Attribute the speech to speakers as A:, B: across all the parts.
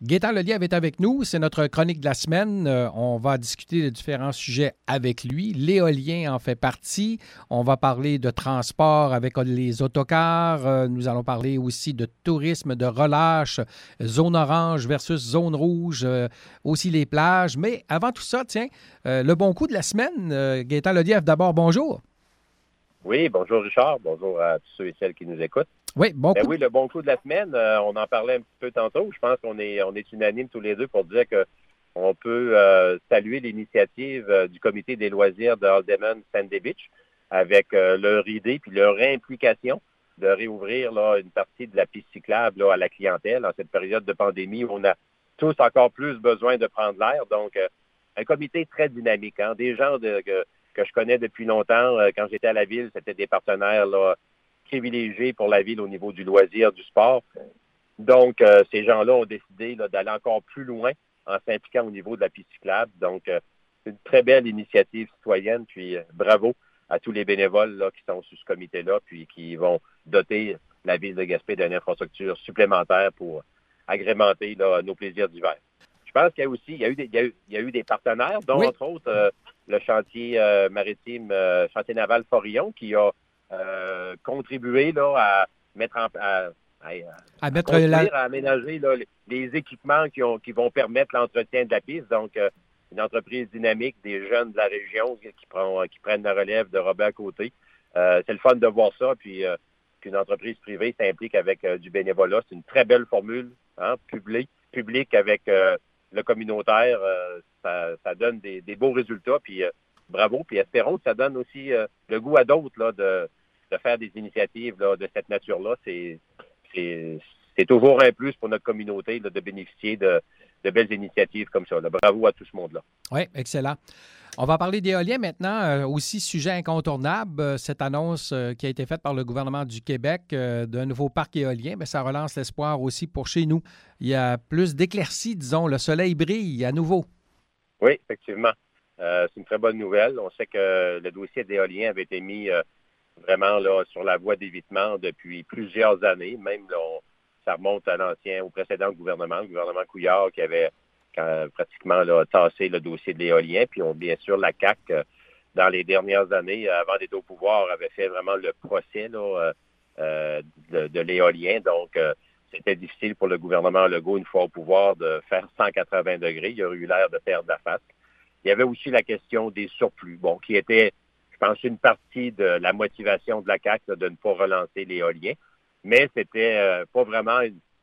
A: Gaétan Lelièvre est avec nous. C'est notre chronique de la semaine. Euh, on va discuter de différents sujets avec lui. L'éolien en fait partie. On va parler de transport avec les autocars. Euh, nous allons parler aussi de tourisme, de relâche, zone orange versus zone rouge, euh, aussi les plages. Mais avant tout ça, tiens, le bon coup de la semaine. Gaétan Lelièvre, d'abord, bonjour.
B: Oui, bonjour Richard. Bonjour à tous ceux et celles qui nous écoutent.
A: Oui, bon
B: ben oui, le bon coup de la semaine, euh, on en parlait un petit peu tantôt. Je pense qu'on est, on est unanime tous les deux pour dire que on peut euh, saluer l'initiative euh, du comité des loisirs de Alderman Sandy Beach avec leur idée puis leur implication de réouvrir là, une partie de la piste cyclable à la clientèle en cette période de pandémie où on a tous encore plus besoin de prendre l'air. Donc, un comité très dynamique. Hein. Des gens que, que, je connais depuis longtemps. quand j'étais à la ville, c'était des partenaires là, privilégié pour la ville au niveau du loisir, du sport. Donc, euh, ces gens-là ont décidé d'aller encore plus loin en s'impliquant au niveau de la piste cyclable. Donc, euh, c'est une très belle initiative citoyenne. Puis, euh, bravo à tous les bénévoles là, qui sont sous ce comité-là, puis qui vont doter la ville de Gaspé d'une infrastructure supplémentaire pour agrémenter nos plaisirs d'hiver. Je pense qu'il y a aussi, il y a eu des, il y a eu, des partenaires, dont entre autres le chantier maritime, chantier naval Forillon, qui a euh, contribuer là, à mettre en à, à, mettre à aménager les, équipements qui, ont, qui vont permettre l'entretien de la piste. Donc, euh, une entreprise dynamique, des jeunes de la région qui, prend, qui prennent la relève de Robert Côté. Euh, c'est le fun de voir ça. Puis qu'une entreprise privée s'implique avec du bénévolat. C'est une très belle formule, hein, publique, public avec le communautaire. Ça, ça, donne des, des, beaux résultats. Puis bravo. Puis espérons que ça donne aussi le goût à d'autres de, de faire des initiatives de cette nature-là, c'est toujours un plus pour notre communauté de bénéficier de, belles initiatives comme ça. Bravo à tout ce monde-là.
A: Oui, excellent. On va parler d'éolien maintenant. Euh, aussi, sujet incontournable, euh, cette annonce euh, qui a été faite par le gouvernement du Québec d'un nouveau parc éolien, mais ça relance l'espoir aussi pour chez nous. Il y a plus d'éclaircies, disons. Le soleil brille à nouveau.
B: Oui, effectivement. C'est une très bonne nouvelle. On sait que le dossier d'éolien avait été mis vraiment là, sur la voie d'évitement depuis plusieurs années. Même ça remonte à l'ancien, au précédent gouvernement, le gouvernement Couillard, qui avait pratiquement là, tassé le dossier de l'éolien. Puis on, bien sûr, la CAC euh, dans les dernières années, avant d'être au pouvoir, avait fait vraiment le procès euh, de, l'éolien. Donc, euh, c'était difficile pour le gouvernement Legault, une fois au pouvoir, de faire 180 degrés. Il aurait eu l'air de perdre la face. Il y avait aussi la question des surplus, bon, qui était je pense, une partie de la motivation de la CAQ de ne pas relancer l'éolien. Mais c'était euh, pas vraiment,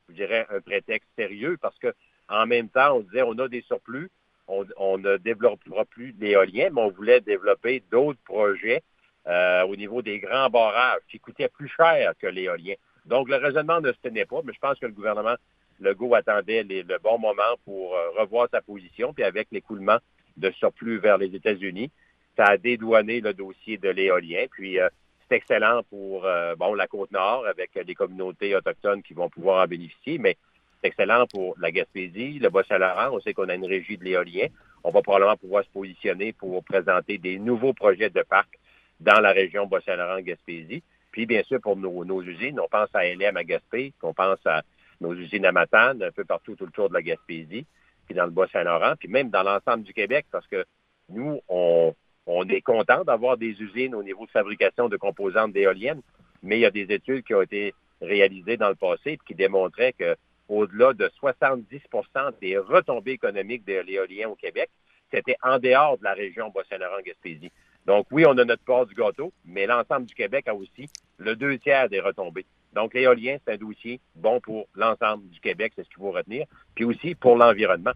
B: je dirais, un prétexte sérieux parce que en même temps, on disait on a des surplus, on, ne développera plus l'éolien, mais on voulait développer d'autres projets euh, au niveau des grands barrages qui coûtaient plus cher que l'éolien. Donc, le raisonnement ne se tenait pas, mais je pense que le gouvernement Legault attendait le bon moment pour euh, revoir sa position, puis avec l'écoulement de surplus vers les États-Unis, ça a dédouané le dossier de l'éolien. Puis euh, c'est excellent pour euh, bon la côte nord avec des communautés autochtones qui vont pouvoir en bénéficier, mais c'est excellent pour la Gaspésie, le Bas-Saint-Laurent. On sait qu'on a une régie de l'éolien. On va probablement pouvoir se positionner pour présenter des nouveaux projets de parc dans la région Bas-Saint-Laurent-Gaspésie. Puis, bien sûr, pour nos, usines, on pense à LM à Gaspé, on pense à nos usines à Matane, un peu partout autour de la Gaspésie, puis dans le Bas-Saint-Laurent, puis même dans l'ensemble du Québec, parce que nous, on, on est content d'avoir des usines au niveau de fabrication de composantes d'éoliennes, mais il y a des études qui ont été réalisées dans le passé qui démontraient que au-delà de 70% des retombées économiques de l'éolien au Québec, c'était en dehors de la région Bas-Saint-Laurent-Gaspésie. Donc oui, on a notre part du gâteau, mais l'ensemble du Québec a aussi le deux tiers des retombées. Donc l'éolien, c'est un dossier bon pour l'ensemble du Québec, c'est ce qu'il faut retenir, puis aussi pour l'environnement.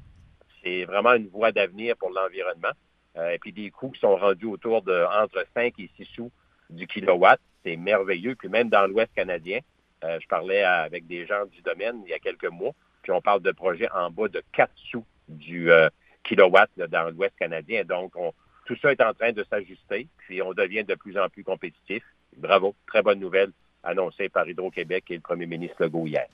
B: C'est vraiment une voie d'avenir pour l'environnement. Euh, et puis des coûts qui sont rendus autour de entre 5 et 6 sous du kilowatt. C'est merveilleux. Puis même dans l'Ouest canadien, euh, je parlais avec des gens du domaine il y a quelques mois, puis on parle de projets en bas de 4 sous du euh, kilowatt dans l'Ouest canadien. Donc, tout ça est en train de s'ajuster, puis on devient de plus en plus compétitif. Bravo, très bonne nouvelle annoncé par Hydro-Québec et le premier ministre Legault hier.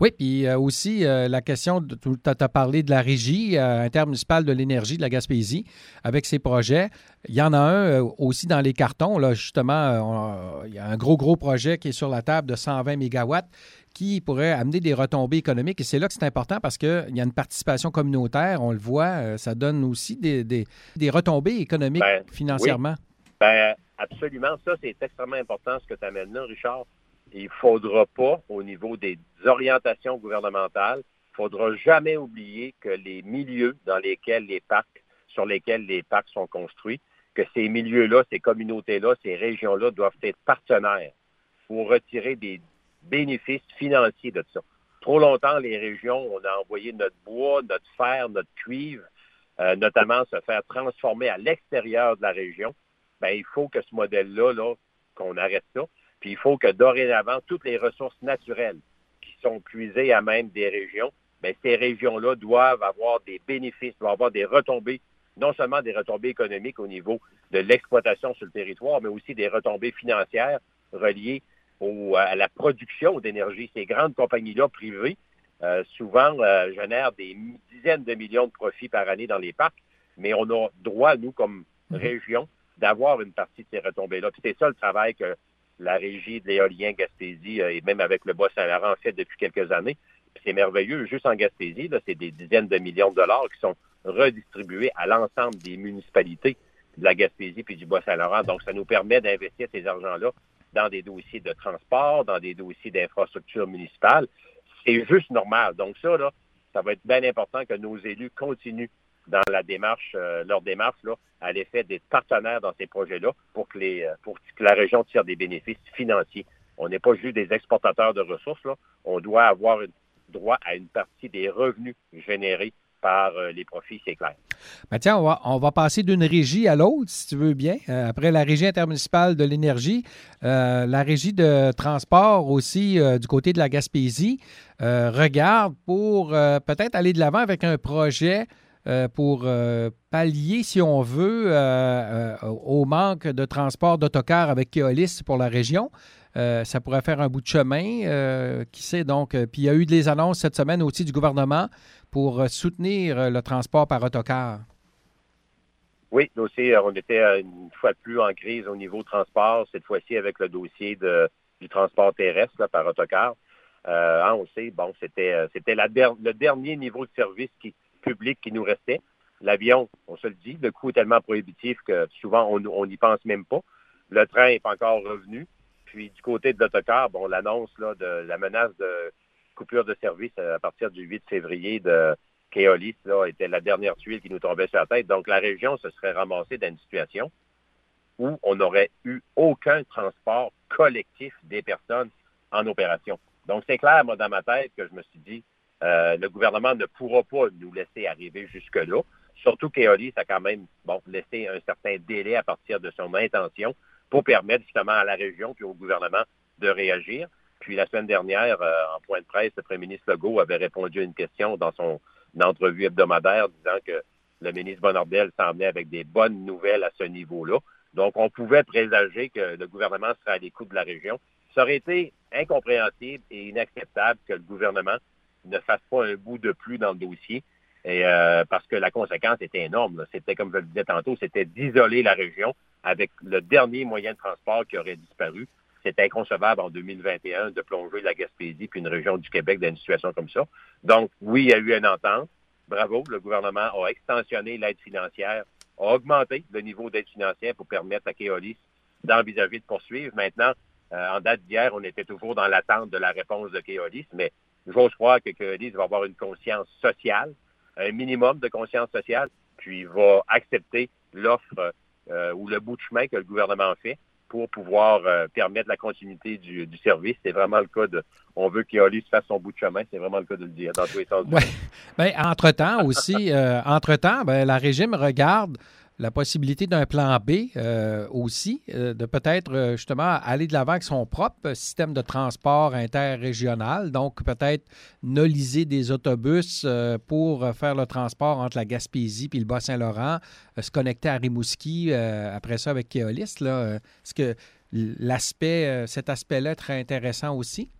A: Oui, puis euh, aussi euh, la question, tu as parlé de la régie euh, intermunicipale de l'énergie de la Gaspésie avec ses projets. Il y en a un aussi dans les cartons, là, justement, il y a un gros, gros projet qui est sur la table de 120 mégawatts qui pourrait amener des retombées économiques. Et c'est là que c'est important parce qu'il y a une participation communautaire, on le voit, ça donne aussi des, des, retombées économiques ben, financièrement.
B: Ben, absolument. Ça, c'est extrêmement important ce que tu amènes là, Richard. Il faudra pas, au niveau des orientations gouvernementales, il faudra jamais oublier que les milieux dans lesquels les parcs, sur lesquels les parcs sont construits, que ces milieux-là, ces communautés-là, ces régions-là doivent être partenaires pour retirer des bénéfices financiers de ça. Trop longtemps, les régions, on a envoyé notre bois, notre fer, notre cuivre, euh, notamment se faire transformer à l'extérieur de la région. Ben, il faut que ce modèle-là, -là, qu'on arrête ça. Puis il faut que dorénavant, toutes les ressources naturelles qui sont puisées à même des régions, bien, ces régions-là doivent avoir des bénéfices, doivent avoir des retombées, non seulement des retombées économiques au niveau de l'exploitation sur le territoire, mais aussi des retombées financières reliées à la production d'énergie. Ces grandes compagnies-là privées, euh, souvent, euh, génèrent des dizaines de millions de profits par année dans les parcs, mais on a droit, nous, comme mhm. région, d'avoir une partie de ces retombées-là. Puis c'est ça le travail que la régie de l'éolien Gaspésie euh, et même avec le Bois-Saint-Laurent fait depuis quelques années. C'est merveilleux. Juste en Gaspésie, c'est des dizaines de millions de dollars qui sont redistribués à l'ensemble des municipalités de la Gaspésie puis du Bois-Saint-Laurent. Donc, ça nous permet d'investir ces argents-là dans des dossiers de transport, dans des dossiers d'infrastructure municipale. C'est juste normal. Donc, ça, là, ça va être bien important que nos élus continuent dans la démarche, euh, leur démarche là, à l'effet d'être partenaires dans ces projets-là pour que les, euh, pour que la région tire des bénéfices financiers. On n'est pas juste des exportateurs de ressources. On doit avoir droit à une partie des revenus générés par euh, les profits, c'est clair.
A: Ben tiens, on va, on va passer d'une régie à l'autre, si tu veux bien. après la régie intermunicipale de l'énergie, la régie de transport aussi du côté de la Gaspésie regarde pour peut-être aller de l'avant avec un projet euh, pour euh, pallier, si on veut, euh, au manque de transport d'autocars avec Keolis pour la région. ça pourrait faire un bout de chemin. qui sait donc? Puis il y a eu des annonces cette semaine aussi du gouvernement pour soutenir le transport par autocar.
B: Oui, aussi, on était une fois plus en crise au niveau transport, cette fois-ci avec le dossier du transport terrestre par autocar. Hein, on sait, bon, c'était c'était le dernier niveau de service qui, public qui nous restait. L'avion, on se le dit, le coût est tellement prohibitif que souvent on n'y pense même pas. Le train n'est pas encore revenu. Puis du côté de l'autocar, bon, l'annonce de la menace de coupure de service à partir du 8 février de Keolis là, était la dernière tuile qui nous tombait sur la tête. Donc la région se serait ramassée dans une situation où on n'aurait eu aucun transport collectif des personnes en opération. Donc c'est clair, moi, dans ma tête, que je me suis dit, euh, le gouvernement ne pourra pas nous laisser arriver jusque-là. Surtout qu'Eolis a quand même bon, laissé un certain délai à partir de son intention pour permettre justement à la région puis au gouvernement de réagir. Puis la semaine dernière, euh, en point de presse, le premier ministre Legault avait répondu à une question dans son entrevue hebdomadaire disant que le ministre Bonardel semblait avec des bonnes nouvelles à ce niveau-là. Donc, on pouvait présager que le gouvernement serait à l'écoute de la région. Ça aurait été incompréhensible et inacceptable que le gouvernement ne fasse pas un bout de plus dans le dossier. Et, euh, parce que la conséquence était énorme. C'était, comme je le disais tantôt, c'était d'isoler la région avec le dernier moyen de transport qui aurait disparu. C'est inconcevable en 2021 de plonger la Gaspésie puis une région du Québec dans une situation comme ça. Donc, oui, il y a eu une entente. Bravo, le gouvernement a extensionné l'aide financière, a augmenté le niveau d'aide financière pour permettre à Keolis d'envisager de poursuivre. Maintenant, euh, en date d'hier, on était toujours dans l'attente de la réponse de Keolis, mais J'ose croire que Keolis va avoir une conscience sociale, un minimum de conscience sociale, puis va accepter l'offre euh, ou le bout de chemin que le gouvernement fait pour pouvoir euh, permettre la continuité du, service. C'est vraiment le cas de. On veut qu'Eolis fasse son bout de chemin. C'est vraiment le cas de le dire dans tous les sens.
A: Ouais. Ben, entre-temps aussi, euh, entre-temps, ben, la régime regarde la possibilité d'un plan B euh, aussi, euh, de peut-être euh, justement aller de l'avant avec son propre système de transport interrégional, donc peut-être noliser des autobus pour faire le transport entre la Gaspésie et le Bas-Saint-Laurent, se connecter à Rimouski après ça avec Keolis. Est-ce que l'aspect, cet aspect-là est très intéressant aussi?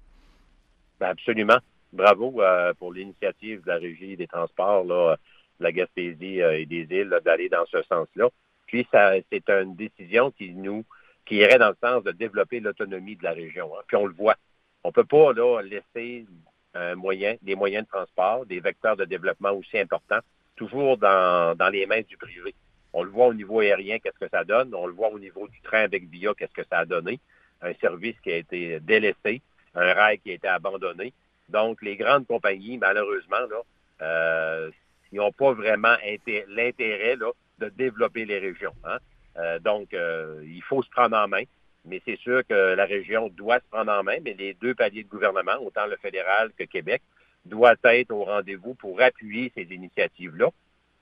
B: Ben, absolument. Bravo pour l'initiative de la Régie des transports. Là la Gaspésie euh, et des îles d'aller dans ce sens-là. Puis ça, c'est une décision qui nous qui irait dans le sens de développer l'autonomie de la région. Hein. Puis on le voit. On ne peut pas laisser des moyens de transport, des vecteurs de développement aussi importants, toujours dans, les mains du privé. On le voit au niveau aérien, qu'est-ce que ça donne. On le voit au niveau du train avec VIA, qu'est-ce que ça a donné. Un service qui a été délaissé, un rail qui a été abandonné. Donc, les grandes compagnies, malheureusement, euh, ils n'ont pas vraiment l'intérêt de développer les régions. Hein. Euh, donc, euh, il faut se prendre en main. Mais c'est sûr que la région doit se prendre en main, mais les deux paliers de gouvernement, autant le fédéral que Québec, doivent être au rendez-vous pour appuyer ces initiatives-là.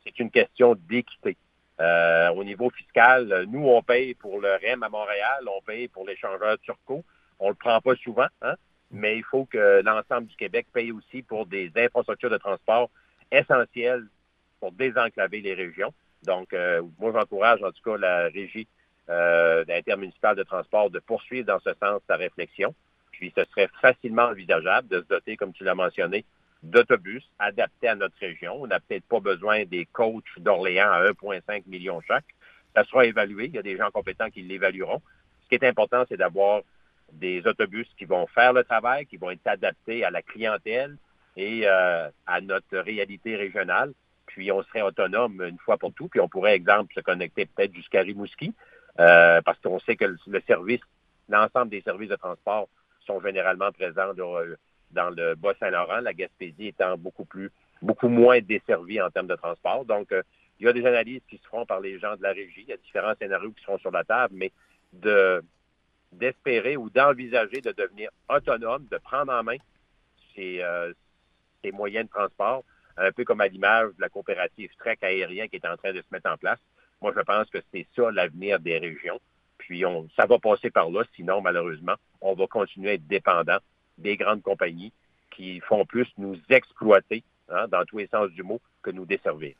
B: C'est une question d'équité. Euh, au niveau fiscal, nous, on paye pour le REM à Montréal, on paye pour l'échangeur turco. On le prend pas souvent, hein? mais il faut que l'ensemble du Québec paye aussi pour des infrastructures de transport essentielles pour désenclaver les régions. Donc, euh, moi, j'encourage en tout cas la régie euh, intermunicipale de transport de poursuivre dans ce sens sa réflexion. Puis, ce serait facilement envisageable de se doter, comme tu l'as mentionné, d'autobus adaptés à notre région. On n'a peut-être pas besoin des coachs d'Orléans à 1,5 million chaque. Ça sera évalué. Il y a des gens compétents qui l'évalueront. Ce qui est important, c'est d'avoir des autobus qui vont faire le travail, qui vont être adaptés à la clientèle et euh, à notre réalité régionale. Puis on serait autonome une fois pour tout. Puis on pourrait, exemple, se connecter peut-être jusqu'à Rimouski, euh, parce qu'on sait que le, service, l'ensemble des services de transport sont généralement présents dans le Bas-Saint-Laurent, la Gaspésie étant beaucoup plus, beaucoup moins desservie en termes de transport. Donc, euh, il y a des analyses qui se feront par les gens de la régie. Il y a différents scénarios qui seront sur la table, mais de d'espérer ou d'envisager de devenir autonome, de prendre en main ces, euh, ces, moyens de transport, un peu comme à l'image de la coopérative Trek aérien qui est en train de se mettre en place. Moi, je pense que c'est ça l'avenir des régions. Puis on, ça va passer par là, sinon, malheureusement, on va continuer à être dépendant des grandes compagnies qui font plus nous exploiter, hein, dans tous les sens du mot, que nous desservir.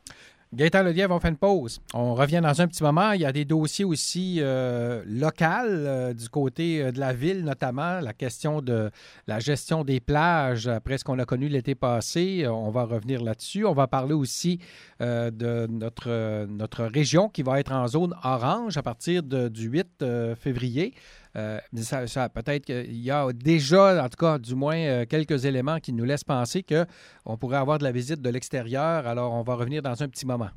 A: Gaëtan Lelièvre, on fait une pause. On revient dans un petit moment. Il y a des dossiers aussi euh, locaux euh, du côté euh, de la ville, notamment la question de la gestion des plages après ce qu'on a connu l'été passé. On va revenir là-dessus. On va parler aussi de notre, notre région qui va être en zone orange à partir du 8 février. Euh, ça, peut-être qu'il y a déjà, en tout cas, du moins euh, quelques éléments qui nous laissent penser qu'on pourrait avoir de la visite de l'extérieur. Alors, on va revenir dans un petit moment.